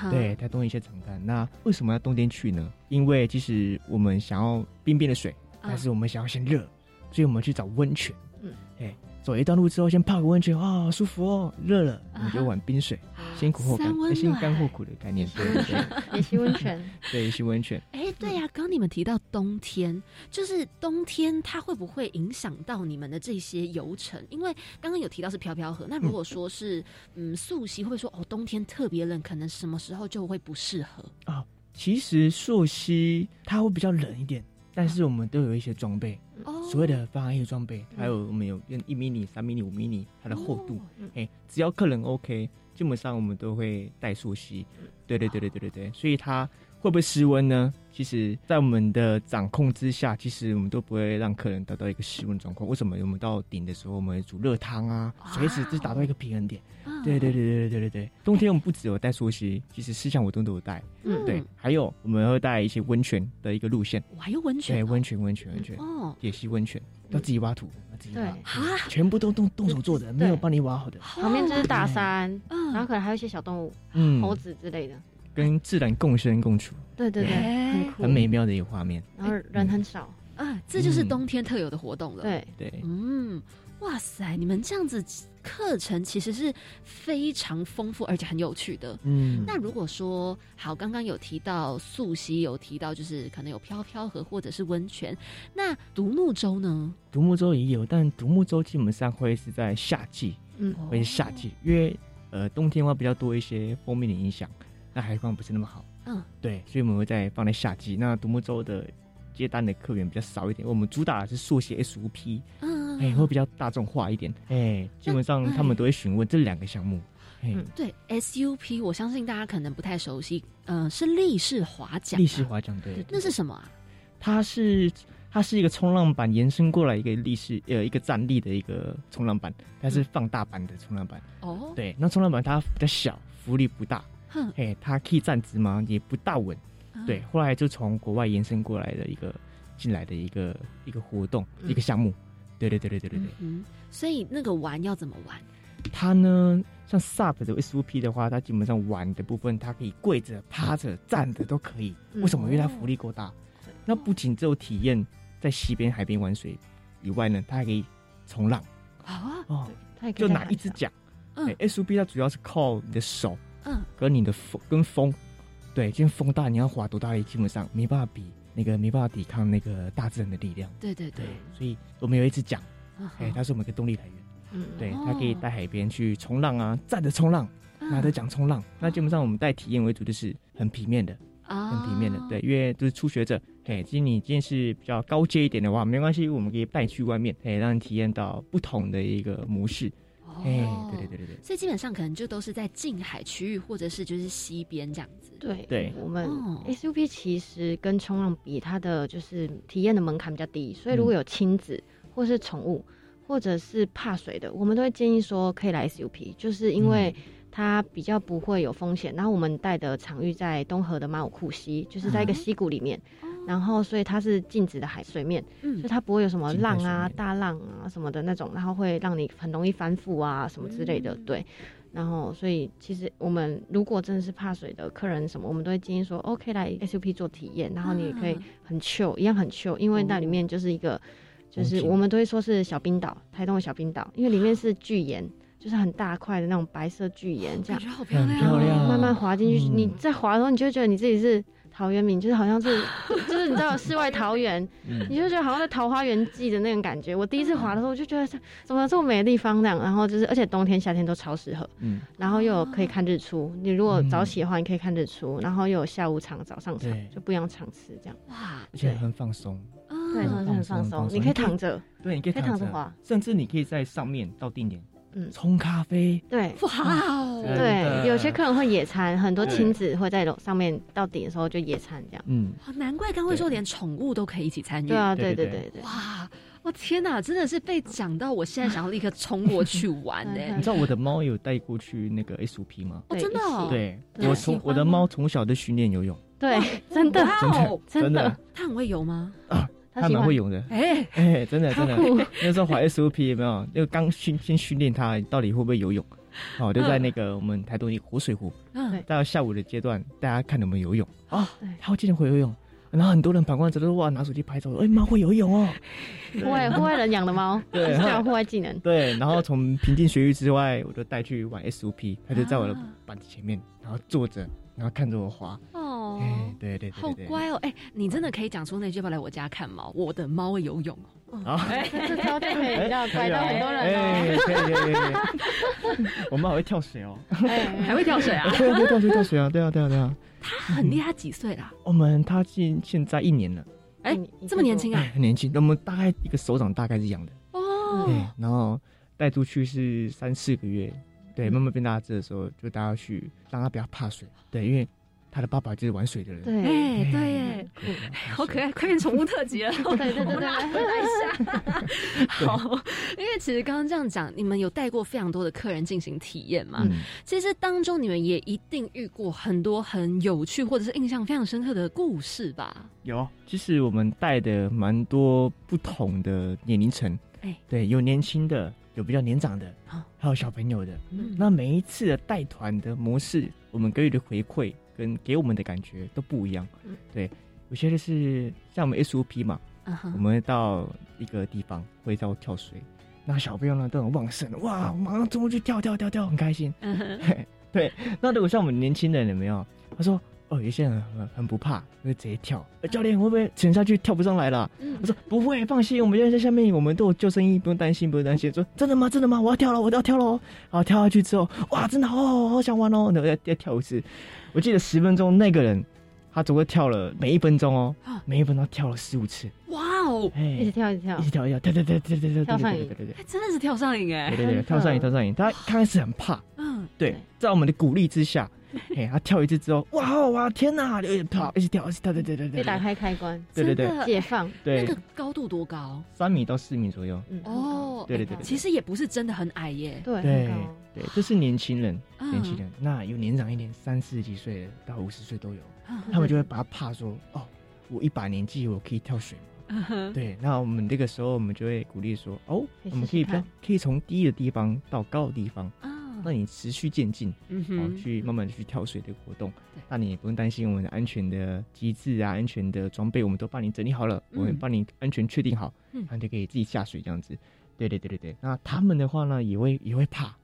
对，在东一些常看。那为什么要冬天去呢？因为其实我们想要冰冰的水，但是我们想要先热，所以我们去找温泉。嗯，哎。走一段路之后，先泡个温泉啊，舒服哦。热了，你就玩冰水，先苦后甘，先甘后苦的概念，对对对。也是温泉，对，也是温泉。哎，对呀，刚你们提到冬天，就是冬天它会不会影响到你们的这些游程？因为刚刚有提到是飘飘河，那如果说是嗯溯溪，会不会说哦冬天特别冷，可能什么时候就会不适合啊？其实溯溪它会比较冷一点。但是我们都有一些装备，所谓的防寒衣装备，还有我们有用一米米、三米米、五米米，它的厚度，哎，只要客人 OK，基本上我们都会带溯溪。对对对对对对对，所以它。会不会失温呢？其实，在我们的掌控之下，其实我们都不会让客人达到一个失温状况。为什么？我们到顶的时候，我们煮热汤啊，随时是达到一个平衡点。对对对对对对对对。冬天我们不只有带溯溪，其实四项活动都有带。嗯，对，还有我们会带一些温泉的一个路线。还有温泉？对，温泉温泉温泉。哦，野溪温泉要自己挖土，自己挖。啊，全部都动动手做的，没有帮你挖好的。旁边就是大山，然后可能还有一些小动物，嗯，猴子之类的。跟自然共生共处，对对对，很很美妙的一个画面。然后人很少啊，这就是冬天特有的活动了。对对，嗯，哇塞，你们这样子课程其实是非常丰富而且很有趣的。嗯，那如果说好，刚刚有提到溯溪，有提到就是可能有飘飘河或者是温泉，那独木舟呢？独木舟也有，但独木舟基本上会是在夏季，嗯，会是夏季，因为呃冬天的话比较多一些风面的影响。那海况不是那么好，嗯，对，所以我们会在放在夏季。那独木舟的接单的客源比较少一点，我们主打的是速写 SUP，嗯，哎，会比较大众化一点，哎，基本上他们都会询问这两个项目。嗯，对，SUP，我相信大家可能不太熟悉，嗯，是立式划桨，立式划桨，对，那是什么啊？它是它是一个冲浪板延伸过来一个立式呃一个站立的一个冲浪板，它是放大版的冲浪板。哦，对，那冲浪板它比较小，浮力不大。嘿，它可以站直吗？也不大稳。对，后来就从国外延伸过来的一个进来的一个一个活动一个项目。对对对对对对对。嗯，所以那个玩要怎么玩？它呢，像 SUP 的 SUP 的话，它基本上玩的部分，它可以跪着、趴着、站着都可以。为什么？因为它浮力够大。那不仅只有体验在西边、海边玩水以外呢，它还可以冲浪。啊哦，太可以就拿一只桨。嗯，SUP 它主要是靠你的手。嗯，跟你的风跟风，对对，今天风大，你要滑多大力，基本上没办法比那个没办法抵抗那个大自然的力量。对对对，所以我们有一只桨，哎，它是我们一个动力来源。嗯，对，它可以在海边去冲浪啊，站着冲浪，拿着桨冲浪。那基本上我们带体验为主，就是很平面的。很平面的，对，因为都是初学者，嘿，其实你今天是比较高阶一点的话，没关系，我们可以带去外面，嘿，让你体验到不同的一个模式。哦，对对对对对。所以基本上可能就都是在近海区域，或者是就是西边这样子。对对，我们 SUP 其实跟冲浪比，它的就是体验的门槛比较低，所以如果有亲子或是宠物，或者是怕水的，我们都会建议说可以来 SUP，就是因为。它比较不会有风险，然后我们带的场域在东河的马武库溪，就是在一个溪谷里面，然后所以它是静止的海水面，所以它不会有什么浪啊、大浪啊什么的那种，然后会让你很容易翻覆啊什么之类的，对。然后所以其实我们如果真的是怕水的客人什么，我们都会建议说，OK 来 SUP 做体验，然后你也可以很 chill，一样很 chill，因为那里面就是一个，就是我们都会说是小冰岛，台东的小冰岛，因为里面是巨岩。就是很大块的那种白色巨岩，这样好漂亮，慢慢滑进去。你在滑的时候，你就觉得你自己是陶渊明，就是好像是，就是你知道世外桃源，你就觉得好像在桃花源记的那种感觉。我第一次滑的时候，我就觉得怎么这么美的地方这样。然后就是，而且冬天夏天都超适合。嗯，然后又有可以看日出。你如果早起的话，你可以看日出。然后又有下午场、早上场，就不一样场次这样。哇，而且很放松。对，很放松。你可以躺着，对，你可以躺着滑，甚至你可以在上面到定点。嗯，冲咖啡，对，哇哦，对，有些客人会野餐，很多亲子会在楼上面到顶的时候就野餐这样。嗯，难怪刚会说连宠物都可以一起参与。对啊，对对对对。哇，我天哪，真的是被讲到，我现在想要立刻冲过去玩 呢。你知道我的猫有带过去那个 SUP 吗？哦，真的。对，我从我的猫从小就训练游泳。对，真的，真的，真的。它很会游吗？啊。他蛮会游的，哎 哎，真的真的，那时候滑 SUP 有没有？就刚训先训练他到底会不会游泳，哦，就在那个我们台东一个活水湖，嗯，到下午的阶段，大家看有没有游泳？啊？他会经常会游泳，然后很多人旁观者都哇拿手机拍照，哎，猫会游泳哦，户外户外人养的猫，对，户外技能，对，然后从平静学域之外，我就带去玩 SUP，他就在我的板子前面，然后坐着，然后看着我滑。哎，对对对，好乖哦！哎，你真的可以讲出那句话来我家看猫，我的猫会游泳哦。啊，这条件可以比较乖到很多人哦。可以可以可以，我们还会跳水哦，还会跳水啊？对啊，跳水跳水啊！对啊对啊对啊。他很厉害，几岁啦？我们他现现在一年了。哎，这么年轻啊？很年轻，我们大概一个手掌大概是一样的哦。对，然后带出去是三四个月，对，慢慢变大只的时候，就带他去，让他不要怕水。对，因为。他的爸爸就是玩水的人，对，哎，对，好可爱，快变宠物特辑了，对对对对，来一下，好，因为其实刚刚这样讲，你们有带过非常多的客人进行体验嘛？其实当中你们也一定遇过很多很有趣或者是印象非常深刻的故事吧？有，其实我们带的蛮多不同的年龄层，哎，对，有年轻的，有比较年长的，还有小朋友的，那每一次的带团的模式，我们给予的回馈。跟给我们的感觉都不一样，对，有些就是像我们 SOP 嘛，我们到一个地方会到跳水，那小朋友呢都很旺盛，哇，马上冲过去跳跳跳跳，很开心。对，那如果像我们年轻人有没有？他说。哦，有些人很很不怕，会直接跳。教练会不会沉下去跳不上来了？我说不会，放心，我们现在在下面，我们都有救生衣，不用担心，不用担心。说真的吗？真的吗？我要跳了，我要跳了。然后跳下去之后，哇，真的好好想玩哦，然后再再跳一次。我记得十分钟，那个人他总共跳了每一分钟哦，每一分钟跳了十五次。哇哦，一直跳，一直跳，一直跳，一直跳，跳跳跳跳跳跳上瘾，对对对，真的是跳上瘾哎，对对对，跳上瘾，跳上瘾。他刚开始很怕，嗯，对，在我们的鼓励之下。嘿，他跳一次之后，哇哇，天哪！一直跳，一直跳，一直跳，对对对对，被打开开关，对对对，解放。对，那个高度多高？三米到四米左右。哦，对对对，其实也不是真的很矮耶。对对对，这是年轻人，年轻人。那有年长一点，三四十几岁的到五十岁都有，他们就会把他怕说，哦，我一把年纪，我可以跳水吗？对，那我们这个时候，我们就会鼓励说，哦，我们可以可以从低的地方到高的地方。那你持续渐进，嗯哼，去慢慢的去跳水的活动，那你也不用担心我们的安全的机制啊，安全的装备我们都帮你整理好了，我们帮你安全确定好，那就可以自己下水这样子。对对对对对。那他们的话呢，也会也会怕，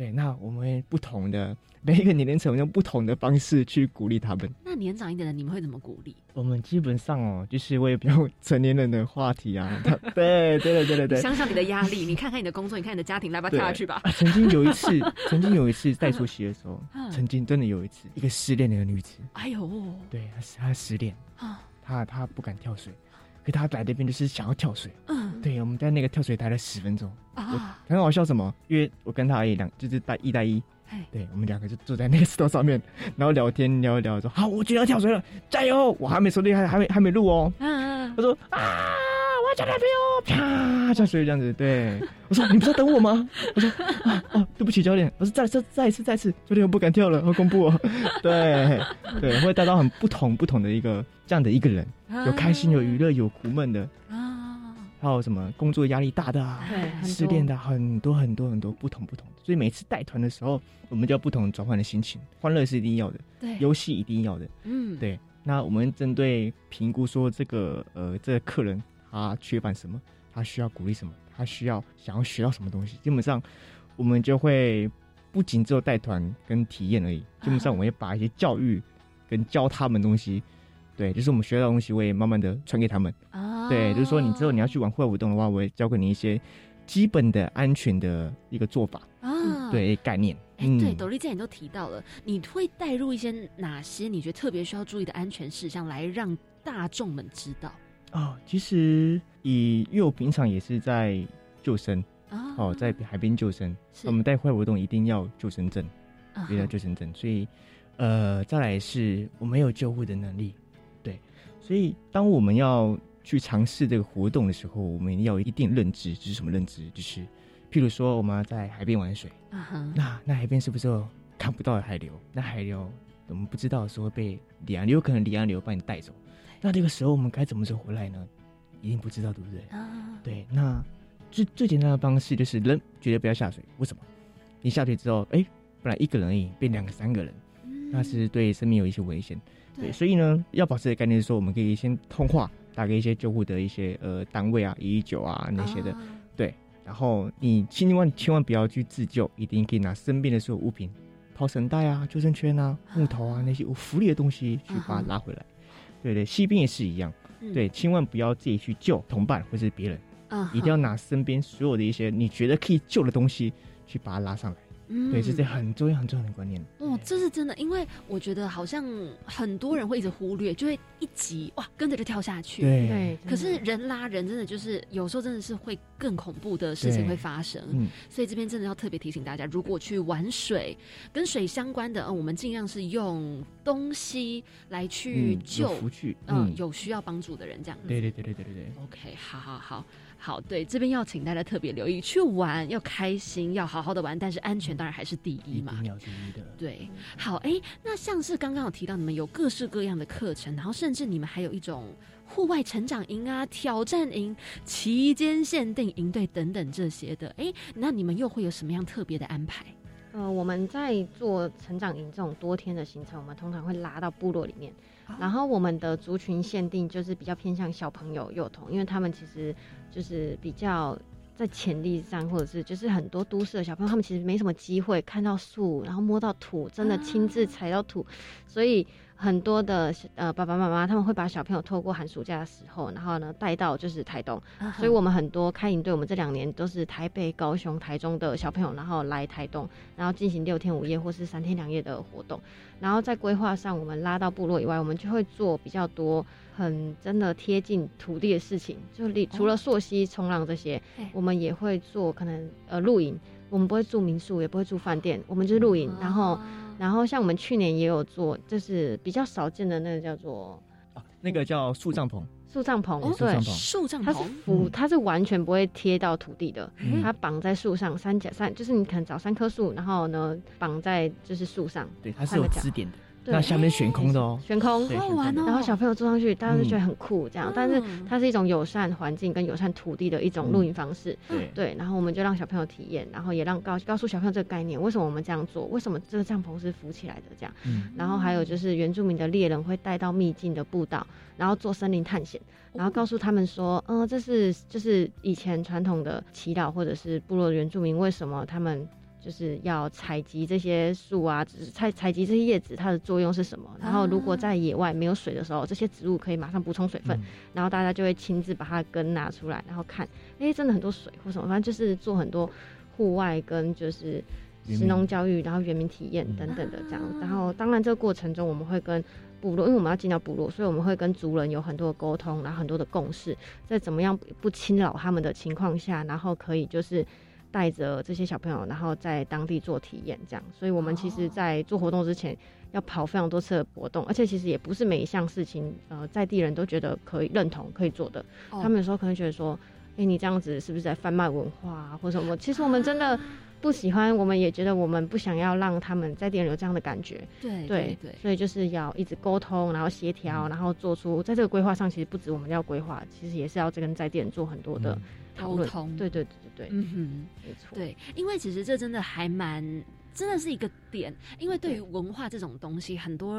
对，那我们会不同的每一个年龄层用不同的方式去鼓励他们。那年长一点的你们会怎么鼓励？我们基本上哦，就是会比较 成年人的话题啊。对，对对对对对。想想你的压力，你看看你的工作，你看你的家庭，来吧，跳下去吧。曾经有一次，曾经有一次带出席的时候，曾经真的有一次，一个失恋的女子。哎呦，对，她她失恋啊，她她不敢跳水。可他来这边就是想要跳水，嗯，对，我们在那个跳水台了十分钟啊，很好笑什么？因为我跟他而已两就是带一带一，对，我们两个就坐在那个石头上面，然后聊天聊一聊，说好，我就要跳水了，加油！我还没说厉害，还没还没录哦，嗯嗯，他说啊。交男朋友，啪，下水这样子。对我说：“你不是等我吗？”我说：“啊哦，对不起，教练。”我说：“再再再一次，再一次，教练我不敢跳了，好恐怖哦。”对对，会带到很不同不同的一个这样的一个人，有开心，有娱乐，有苦闷的啊，还有什么工作压力大的，对，失恋的，很多很多很多不同不同的。所以每次带团的时候，我们就要不同转换的心情，欢乐是一定要的，对，游戏一定要的，嗯，对。那我们针对评估说这个呃这个客人。他缺乏什么？他需要鼓励什么？他需要想要学到什么东西？基本上，我们就会不仅只有带团跟体验而已。基本上，我们会把一些教育跟教他们东西，对，就是我们学到东西，我也慢慢的传给他们。啊，对，就是说，你之后你要去玩户外活动的话，我也教给你一些基本的安全的一个做法啊，对概念。哎，对，斗笠这你都提到了，你会带入一些哪些你觉得特别需要注意的安全事项，来让大众们知道。哦，其实以因为我平常也是在救生哦，在海边救生，我们带户外活动一定要救生证，一定要救生证。所以，呃，再来是我没有救护的能力，对，所以当我们要去尝试这个活动的时候，我们要有一定认知，就是什么认知？就是譬如说我们要在海边玩水，啊那那海边是不是看不到海流？那海流我们不知道说被离岸流，可能离岸流把你带走。那这个时候我们该怎么走回来呢？一定不知道，对不对？啊，对。那最最简单的方式就是人绝对不要下水。为什么？你下水之后，哎，本来一个人而已，变两个、三个人，那是对生命有一些危险。对，所以呢，要保持的概念是说，我们可以先通话，打给一些救护的一些呃单位啊，一一九啊那些的。对。然后你千万千万不要去自救，一定可以拿身边的所有物品，抛绳带啊、救生圈啊、木头啊那些有浮力的东西去把它拉回来。对对，锡兵也是一样，对，千万不要自己去救同伴或者是别人，啊，一定要拿身边所有的一些你觉得可以救的东西去把它拉上来。对，这是这很重要、很重要的观念。哦，这是真的，因为我觉得好像很多人会一直忽略，就会一急哇，跟着就跳下去。对，可是人拉人，真的就是有时候真的是会更恐怖的事情会发生。嗯，所以这边真的要特别提醒大家，如果去玩水跟水相关的，嗯，我们尽量是用东西来去救，嗯，有需要帮助的人这样。对对对对对对对。OK，好好好。好，对这边要请大家特别留意，去玩要开心，要好好的玩，但是安全当然还是第一嘛。第一的。对，好，哎，那像是刚刚有提到，你们有各式各样的课程，然后甚至你们还有一种户外成长营啊、挑战营、期间限定营队等等这些的，哎，那你们又会有什么样特别的安排？呃，我们在做成长营这种多天的行程，我们通常会拉到部落里面，然后我们的族群限定就是比较偏向小朋友幼童，因为他们其实就是比较在潜力上，或者是就是很多都市的小朋友，他们其实没什么机会看到树，然后摸到土，真的亲自踩到土，所以。很多的呃爸爸妈妈他们会把小朋友透过寒暑假的时候，然后呢带到就是台东，所以我们很多开营队，我们这两年都是台北、高雄、台中的小朋友，然后来台东，然后进行六天五夜或是三天两夜的活动。然后在规划上，我们拉到部落以外，我们就会做比较多很真的贴近土地的事情，就你除了溯溪、冲浪这些，我们也会做可能呃露营，我们不会住民宿，也不会住饭店，我们就是露营，然后。然后像我们去年也有做，就是比较少见的那个叫做啊，那个叫树帐篷。树帐篷，对，树帐篷，它是扶，它是完全不会贴到土地的，它绑在树上，三角三，就是你可能找三棵树，然后呢绑在就是树上，对，它是有支点的。那下面悬空的哦，悬空，好玩哦。然后小朋友坐上去，大家都觉得很酷，这样。但是它是一种友善环境跟友善土地的一种露营方式，对。然后我们就让小朋友体验，然后也让告告诉小朋友这个概念，为什么我们这样做，为什么这个帐篷是浮起来的这样。然后还有就是原住民的猎人会带到秘境的步道，然后做森林探险，然后告诉他们说，嗯，这是就是以前传统的祈祷或者是部落原住民为什么他们。就是要采集这些树啊，只是采采集这些叶子，它的作用是什么？然后如果在野外没有水的时候，这些植物可以马上补充水分，然后大家就会亲自把它的根拿出来，然后看，哎，真的很多水或什么，反正就是做很多户外跟就是实农教育，然后原民体验等等的这样。然后当然这个过程中我们会跟部落，因为我们要进到部落，所以我们会跟族人有很多的沟通，然后很多的共识，在怎么样不侵扰他们的情况下，然后可以就是。带着这些小朋友，然后在当地做体验，这样。所以我们其实，在做活动之前，要跑非常多次的活动，而且其实也不是每一项事情，呃，在地人都觉得可以认同可以做的。他们有时候可能觉得说，哎，你这样子是不是在贩卖文化或者什么？其实我们真的不喜欢，我们也觉得我们不想要让他们在店里有这样的感觉。对对对，所以就是要一直沟通，然后协调，然后做出在这个规划上，其实不止我们要规划，其实也是要跟在地人做很多的。沟通，对对对对对，嗯哼，没错，对，因为其实这真的还蛮。真的是一个点，因为对于文化这种东西，很多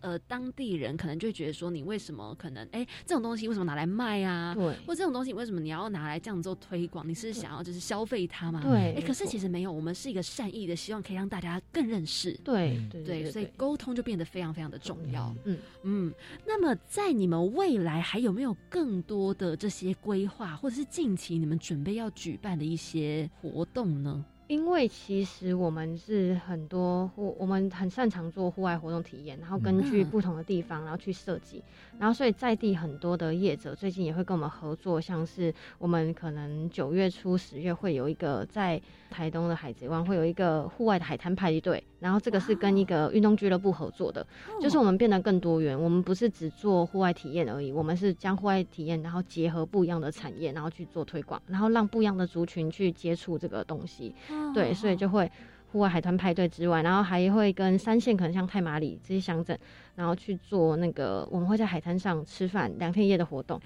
呃当地人可能就会觉得说，你为什么可能哎这种东西为什么拿来卖啊？对，或这种东西为什么你要拿来这样做推广？你是想要就是消费它吗？对，哎，可是其实没有，我们是一个善意的，希望可以让大家更认识。对对，所以沟通就变得非常非常的重要。嗯嗯，那么在你们未来还有没有更多的这些规划，或者是近期你们准备要举办的一些活动呢？因为其实我们是很多户，我们很擅长做户外活动体验，然后根据不同的地方，然后去设计，然后所以在地很多的业者最近也会跟我们合作，像是我们可能九月初、十月会有一个在台东的海贼湾会有一个户外的海滩派对，然后这个是跟一个运动俱乐部合作的，就是我们变得更多元，我们不是只做户外体验而已，我们是将户外体验然后结合不一样的产业，然后去做推广，然后让不一样的族群去接触这个东西。对，所以就会户外海滩派对之外，然后还会跟三线可能像太马里这些乡镇，然后去做那个我们会在海滩上吃饭两天一夜的活动，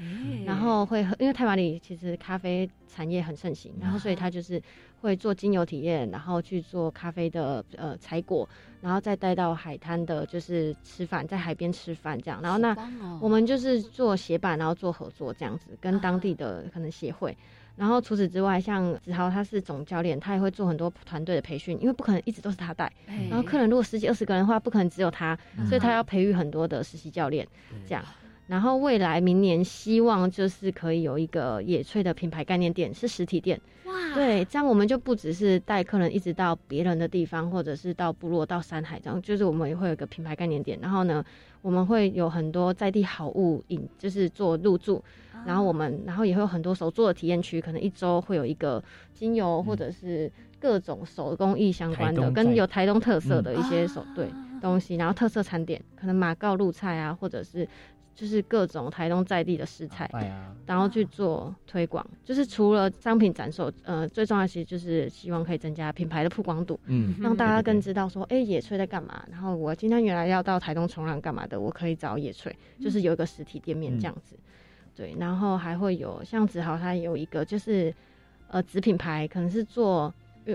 然后会因为太马里其实咖啡产业很盛行，然后所以他就是会做精油体验，然后去做咖啡的呃采果，然后再带到海滩的就是吃饭，在海边吃饭这样，然后那我们就是做协办，然后做合作这样子，跟当地的可能协会。然后除此之外，像子豪他是总教练，他也会做很多团队的培训，因为不可能一直都是他带。然后客人如果十几二十个人的话，不可能只有他，所以他要培育很多的实习教练，这样。然后未来明年希望就是可以有一个野炊的品牌概念店，是实体店。哇，对，这样我们就不只是带客人一直到别人的地方，或者是到部落、到山海这样，就是我们也会有一个品牌概念店。然后呢，我们会有很多在地好物引，就是做入驻。然后我们，然后也会有很多手做的体验区，可能一周会有一个精油或者是各种手工艺相关的，跟有台东特色的一些手对东西，然后特色餐点，可能马告露菜啊，或者是。就是各种台东在地的食材，然后去做推广。就是除了商品展售，呃，最重要其实就是希望可以增加品牌的曝光度，嗯，让大家更知道说，哎，野炊在干嘛。然后我今天原来要到台东冲浪干嘛的，我可以找野炊，就是有一个实体店面这样子。对，然后还会有像子豪，他有一个就是呃子品牌，可能是做。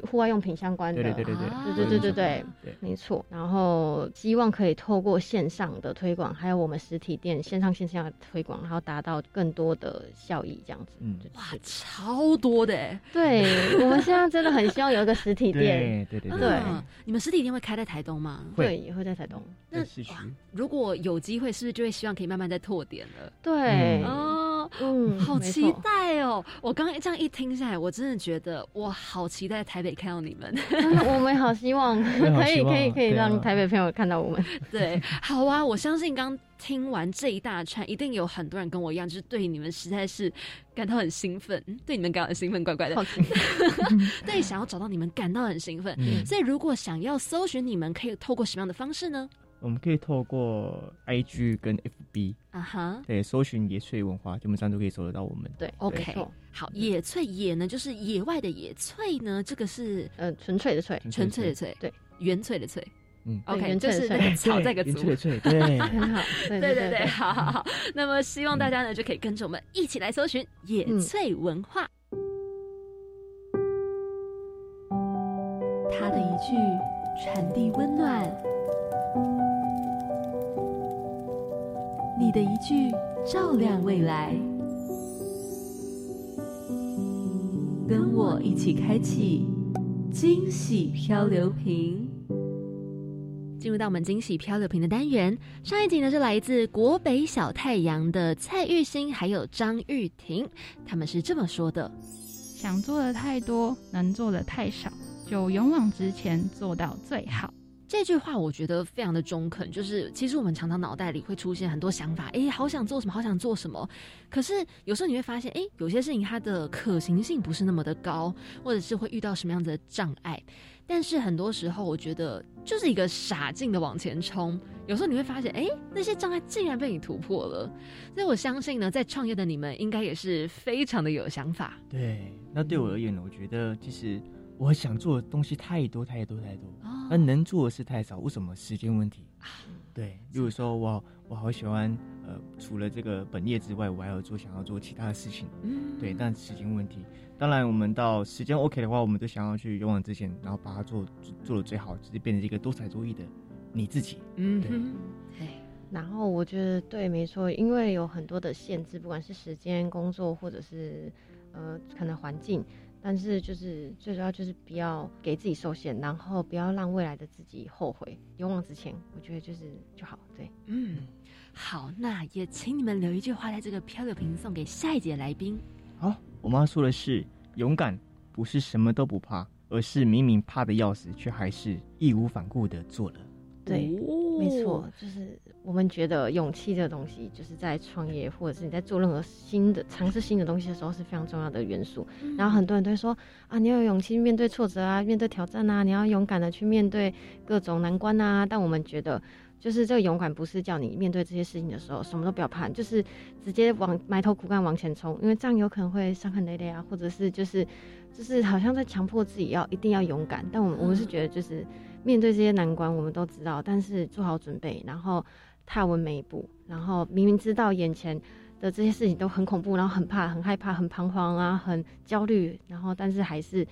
户外用品相关的，对对对对对对对对对，没错。然后希望可以透过线上的推广，还有我们实体店线上线下的推广，然后达到更多的效益，这样子。嗯，哇，超多的！对，我们现在真的很希望有一个实体 店。对对对对。你们实体店会开在台东吗？会，也会在台东。那如果有机会，是不是就会希望可以慢慢再拓点了？对。嗯，好期待哦！我刚刚这样一听下来，我真的觉得我好期待台北看到你们。我们好希望 可以可以可以让台北朋友看到我们。对，好啊！我相信刚听完这一大串，一定有很多人跟我一样，就是对你们实在是感到很兴奋，对你们感到很兴奋，怪怪的。对，想要找到你们感到很兴奋。所以，如果想要搜寻你们，可以透过什么样的方式呢？我们可以透过 I G 跟 F B 啊哈，对，搜寻野翠文化，基本上都可以搜得到我们。对，OK，好，野翠野呢，就是野外的野翠呢，这个是呃纯粹的翠，纯粹的翠，对，原翠的翠，嗯，OK，就是那个草这个原翠的翠，对，很好，对对对，好好好。那么希望大家呢就可以跟着我们一起来搜寻野翠文化。他的一句传递温暖。你的一句照亮未来，跟我一起开启惊喜漂流瓶。进入到我们惊喜漂流瓶的单元，上一集呢是来自国北小太阳的蔡玉兴还有张玉婷，他们是这么说的：想做的太多，能做的太少，就勇往直前，做到最好。这句话我觉得非常的中肯，就是其实我们常常脑袋里会出现很多想法，哎，好想做什么，好想做什么。可是有时候你会发现，哎，有些事情它的可行性不是那么的高，或者是会遇到什么样子的障碍。但是很多时候，我觉得就是一个傻劲的往前冲。有时候你会发现，哎，那些障碍竟然被你突破了。所以我相信呢，在创业的你们应该也是非常的有想法。对，那对我而言呢，我觉得其实。我想做的东西太多太多太多，那能做的事太少，为什么时间问题？对，如果说我我好喜欢，呃，除了这个本业之外，我还要做想要做其他的事情，嗯，对，但时间问题。当然，我们到时间 OK 的话，我们都想要去勇往直前，然后把它做做的最好，就是变成一个多才多艺的你自己。嗯，对。然后我觉得对，没错，因为有很多的限制，不管是时间、工作，或者是呃，可能环境。但是就是最主要就是不要给自己受限，然后不要让未来的自己后悔，勇往直前。我觉得就是就好，对，嗯，好，那也请你们留一句话在这个漂流瓶送给下一节来宾。好，我妈说的是，勇敢不是什么都不怕，而是明明怕的要死，却还是义无反顾的做了。对，没错，就是我们觉得勇气这个东西，就是在创业或者是你在做任何新的尝试新的东西的时候是非常重要的元素。然后很多人都会说啊，你要有勇气面对挫折啊，面对挑战啊，你要勇敢的去面对各种难关啊。但我们觉得，就是这个勇敢不是叫你面对这些事情的时候什么都不要怕，就是直接往埋头苦干往前冲，因为这样有可能会伤痕累累啊，或者是就是就是好像在强迫自己要一定要勇敢。但我们我们是觉得就是。面对这些难关，我们都知道，但是做好准备，然后踏稳每一步，然后明明知道眼前的这些事情都很恐怖，然后很怕、很害怕、很彷徨啊，很焦虑，然后但是还是。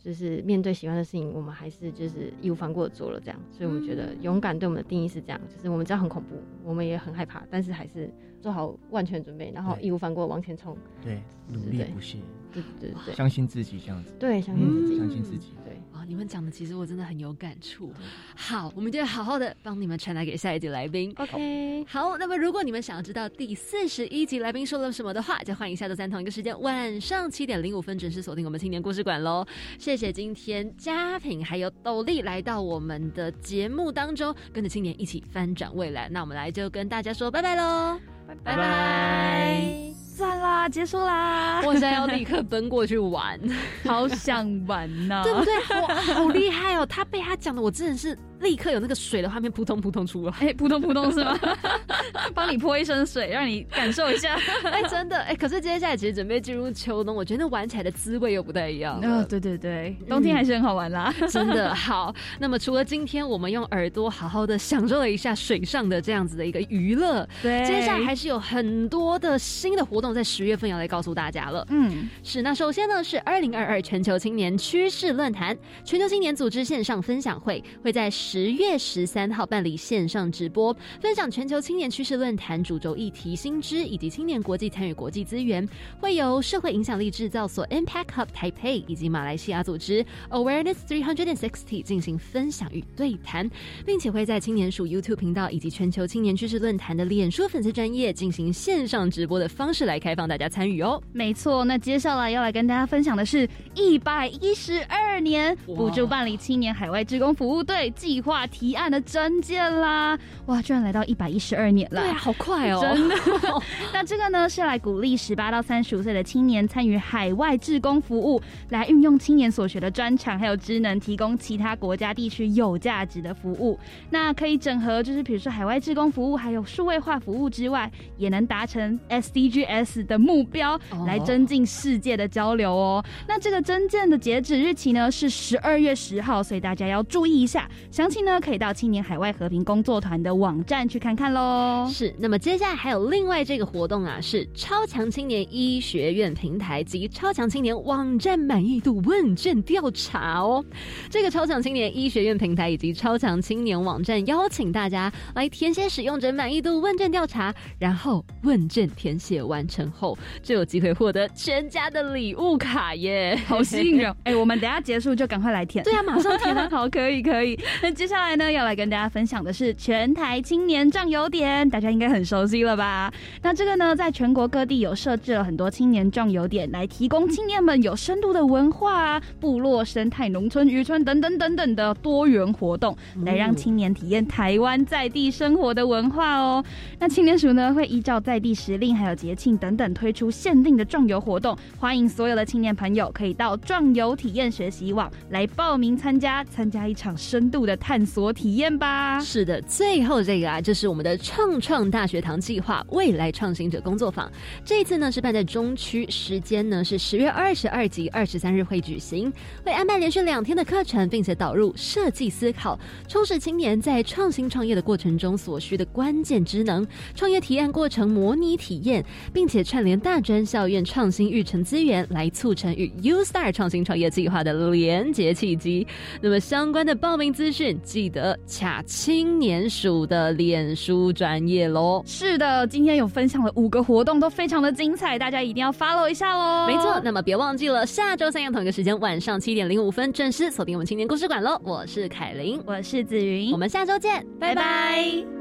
就是面对喜欢的事情，我们还是就是义无反顾的做了这样，所以我们觉得勇敢对我们的定义是这样，就是我们知道很恐怖，我们也很害怕，但是还是做好万全准备，然后义无反顾往前冲。对，努力不懈。对对对，相信自己这样子。对，相信自己，相信自己。对啊，你们讲的其实我真的很有感触。好，我们就好好的帮你们传达给下一集来宾。OK，好，那么如果你们想要知道第四十一集来宾说了什么的话，就欢迎下周三同一个时间晚上七点零五分准时锁定我们青年故事馆喽。谢谢今天嘉品还有斗笠来到我们的节目当中，跟着青年一起翻转未来。那我们来就跟大家说拜拜喽，拜拜。算啦，结束啦！我现在要立刻奔过去玩，好想玩呐，对不对？哇，好厉害哦！他被他讲的，我真的是立刻有那个水的画面，扑通扑通出来，哎，扑通扑通是吗？帮你泼一身水，让你感受一下。哎，真的哎，可是接下来其实准备进入秋冬，我觉得玩起来的滋味又不太一样。哦，对对对，冬天还是很好玩啦，真的好。那么除了今天我们用耳朵好好的享受了一下水上的这样子的一个娱乐，对，接下来还是有很多的新的活动。在十月份要来告诉大家了，嗯，是那首先呢是二零二二全球青年趋势论坛，全球青年组织线上分享会会在十十月十三号办理线上直播，分享全球青年趋势论坛主轴议题新知以及青年国际参与国际资源，会由社会影响力制造所 Impact Hub Taipei 以及马来西亚组织 Awareness Three Hundred and Sixty 进行分享与对谈，并且会在青年署 YouTube 频道以及全球青年趋势论坛的脸书粉丝专业进行线上直播的方式来。开放大家参与哦，没错。那接下来要来跟大家分享的是一百一十二年补助办理青年海外职工服务队计划提案的征件啦！哇，居然来到一百一十二年了，对啊，好快哦，真的。那这个呢，是来鼓励十八到三十五岁的青年参与海外志工服务，来运用青年所学的专长还有职能，提供其他国家地区有价值的服务。那可以整合，就是比如说海外志工服务还有数位化服务之外，也能达成 SDGs。的目标来增进世界的交流哦。那这个征件的截止日期呢是十二月十号，所以大家要注意一下。详详情呢可以到青年海外和平工作团的网站去看看喽。是，那么接下来还有另外这个活动啊，是超强青年医学院平台及超强青年网站满意度问卷调查哦。这个超强青年医学院平台以及超强青年网站邀请大家来填写使用者满意度问卷调查，然后问卷填写完成后，就有机会获得全家的礼物卡耶，好吸引人！哎，我们等下结束就赶快来填。对啊，马上填啊！好，可以可以。那接下来呢，要来跟大家分享的是全台青年壮游点，大家应该很熟悉了吧？那这个呢，在全国各地有设置了很多青年壮游点，来提供青年们有深度的文化啊、部落生态、农村渔村等等等等的多元活动，来让青年体验台湾在地生活的文化哦。那青年署呢，会依照在地时令还有节庆等等推出限定的壮游活动，欢迎所有的青年朋友可以到壮游体验学习网来报名参加，参加一场深度的探索体验吧。是的，最后这个啊，就是我们的创创大学堂计划未来创新者工作坊。这次呢是办在中区，时间呢是十月二十二及二十三日会举行，会安排连续两天的课程，并且导入设计思考，充实青年在创新创业的过程中所需的关键职能，创业提案过程模拟体验，并且串联大专校院创新育成资源，来促成与 U Star 创新创业计划的连结契机。那么相关的报名资讯，记得卡青年署的脸书专业喽。是的，今天有分享了五个活动，都非常的精彩，大家一定要 follow 一下喽。没错，那么别忘记了，下周三要同一个时间，晚上七点零五分准时锁定我们青年故事馆喽。我是凯琳，我是子云，我们下周见，拜拜。